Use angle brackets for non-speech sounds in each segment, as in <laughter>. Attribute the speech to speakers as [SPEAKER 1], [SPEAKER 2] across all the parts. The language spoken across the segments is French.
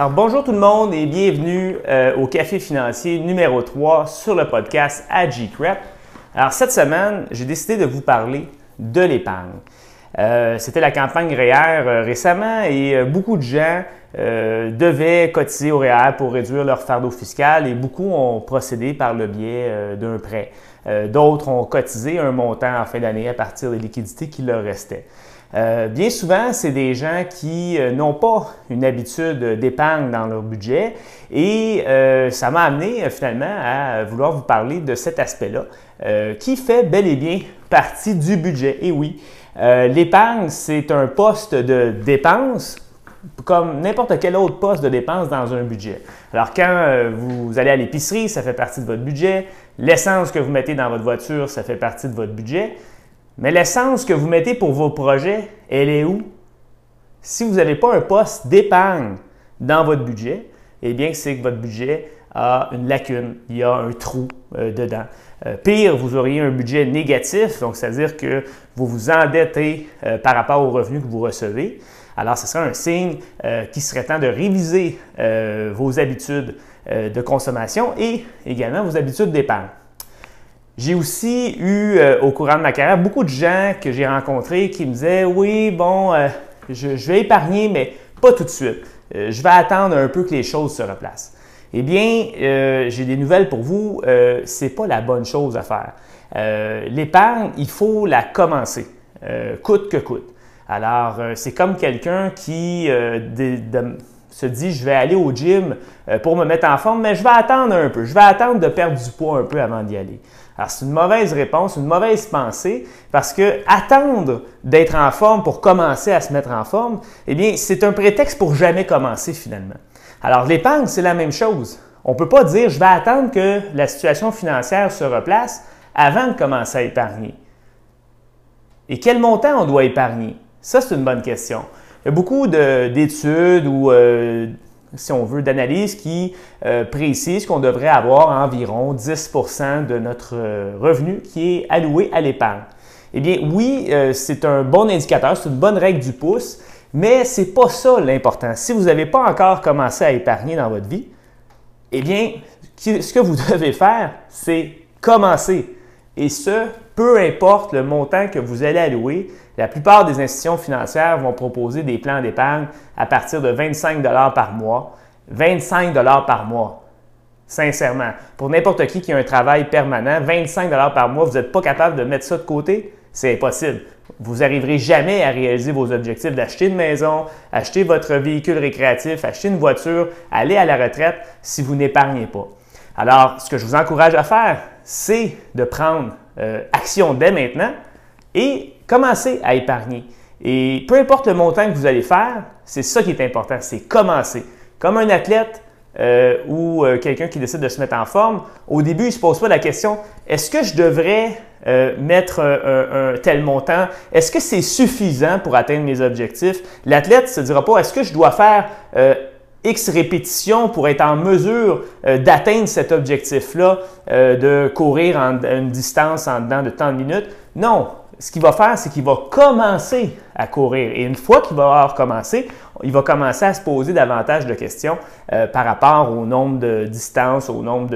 [SPEAKER 1] Alors bonjour tout le monde et bienvenue euh, au Café financier numéro 3 sur le podcast AGCREP. Alors cette semaine, j'ai décidé de vous parler de l'épargne. Euh, c'était la campagne REER euh, récemment et beaucoup de gens devaient cotiser au REER pour réduire leur fardeau fiscal et beaucoup ont procédé par le biais d'un prêt. D'autres ont cotisé un montant en fin d'année à partir des liquidités qui leur restaient. Euh, bien souvent, c'est des gens qui euh, n'ont pas une habitude d'épargne dans leur budget et euh, ça m'a amené finalement à vouloir vous parler de cet aspect-là qui fait bel et bien partie du budget. Et oui, l'épargne, c'est un poste de dépense comme n'importe quel autre poste de dépense dans un budget. Alors quand vous allez à l'épicerie, ça fait partie de votre budget. L'essence que vous mettez dans votre voiture, ça fait partie de votre budget. Mais l'essence que vous mettez pour vos projets, elle est où? Si vous n'avez pas un poste d'épargne dans votre budget, eh bien, c'est que votre budget a une lacune, il y a un trou euh, dedans. Euh, pire, vous auriez un budget négatif, donc c'est-à-dire que vous vous endettez euh, par rapport aux revenus que vous recevez. Alors, ce serait un signe qu'il serait temps de réviser vos habitudes de consommation et également vos habitudes d'épargne. J'ai aussi eu euh, au courant de ma carrière beaucoup de gens que j'ai rencontrés qui me disaient Oui, bon, euh, je, vais épargner, mais pas tout de suite. Euh, je vais attendre un peu que les choses se replacent. Eh bien, j'ai des nouvelles pour vous. Ce n'est pas la bonne chose à faire. L'épargne, il faut la commencer, coûte que coûte. Alors, c'est comme quelqu'un qui se dit je vais aller au gym pour me mettre en forme, mais je vais attendre un peu. Je vais attendre de perdre du poids un peu avant d'y aller. Alors, c'est une mauvaise réponse, une mauvaise pensée, parce que attendre d'être en forme pour commencer à se mettre en forme, eh bien, c'est un prétexte pour jamais commencer finalement. Alors, l'épargne, c'est la même chose. On ne peut pas dire je vais attendre que la situation financière se replace avant de commencer à épargner. Et quel montant on doit épargner? Ça, c'est une bonne question. Il y a beaucoup d'études ou euh, si on veut, d'analyse qui euh, précise qu'on devrait avoir environ 10% de notre euh, revenu qui est alloué à l'épargne. Eh bien, oui, c'est un bon indicateur, c'est une bonne règle du pouce, mais ce n'est pas ça l'important. Si vous n'avez pas encore commencé à épargner dans votre vie, eh bien, ce que vous <laughs> devez faire, c'est commencer. Et ce, peu importe le montant que vous allez allouer, la plupart des institutions financières vont proposer des plans d'épargne à partir de 25 par mois. 25 par mois. Sincèrement. Pour n'importe qui qui a un travail permanent, 25 par mois, vous n'êtes pas capable de mettre ça de côté, c'est impossible. Vous n'arriverez jamais à réaliser vos objectifs d'acheter une maison, acheter votre véhicule récréatif, acheter une voiture, aller à la retraite si vous n'épargnez pas. Alors, ce que je vous encourage à faire, c'est de prendre euh, action dès maintenant et commencer à épargner. Et peu importe le montant que vous allez faire, c'est ça qui est important, c'est commencer. Comme un athlète euh, ou euh, quelqu'un qui décide de se mettre en forme, au début, il ne se pose pas la question, est-ce que je devrais mettre un, tel montant? Est-ce que c'est suffisant pour atteindre mes objectifs? L'athlète ne se dira pas, est-ce que je dois faire X répétitions pour être en mesure d'atteindre cet objectif-là, de courir en, une distance en dedans de tant de minutes? Non, ce qu'il va faire, c'est qu'il va commencer à courir. Et une fois qu'il va avoir commencé, il va commencer à se poser davantage de questions euh, par rapport au nombre de distances, au nombre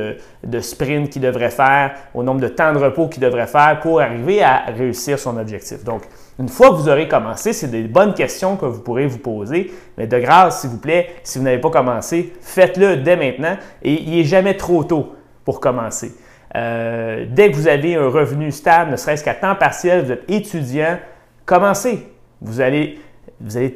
[SPEAKER 1] de, sprints qu'il devrait faire, au nombre de temps de repos qu'il devrait faire pour arriver à réussir son objectif. Donc, une fois que vous aurez commencé, c'est des bonnes questions que vous pourrez vous poser. Mais de grâce, s'il vous plaît, si vous n'avez pas commencé, faites-le dès maintenant et il n'est jamais trop tôt pour commencer. Euh, dès que vous avez un revenu stable, ne serait-ce qu'à temps partiel, vous êtes étudiant, commencez. Vous allez,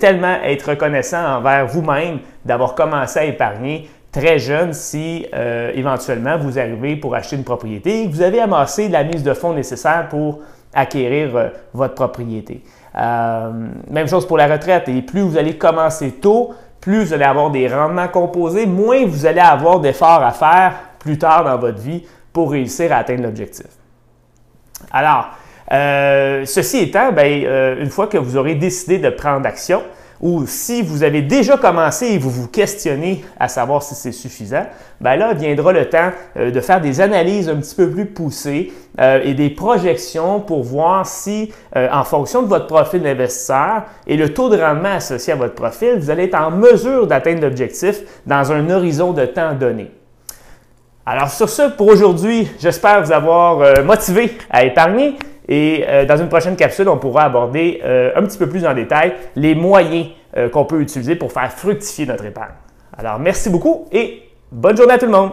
[SPEAKER 1] tellement être reconnaissant envers vous-même d'avoir commencé à épargner très jeune si euh, éventuellement vous arrivez pour acheter une propriété et que vous avez amassé la mise de fonds nécessaire pour acquérir euh, votre propriété. même chose pour la retraite. Et plus vous allez commencer tôt, plus vous allez avoir des rendements composés, moins vous allez avoir d'efforts à faire plus tard dans votre vie pour réussir à atteindre l'objectif. Alors, euh, ceci étant, ben, euh, une fois que vous aurez décidé de prendre action, ou si vous avez déjà commencé et vous vous questionnez à savoir si c'est suffisant, ben là viendra le temps euh, de faire des analyses un petit peu plus poussées euh, et des projections pour voir si, euh, en fonction de votre profil d'investisseur et le taux de rendement associé à votre profil, vous allez être en mesure d'atteindre l'objectif dans un horizon de temps donné. Alors sur ce, pour aujourd'hui, j'espère vous avoir motivé à épargner. Et euh, dans une prochaine capsule, on pourra aborder euh, un petit peu plus en détail les moyens euh, qu'on peut utiliser pour faire fructifier notre épargne. Alors, merci beaucoup et bonne journée à tout le monde!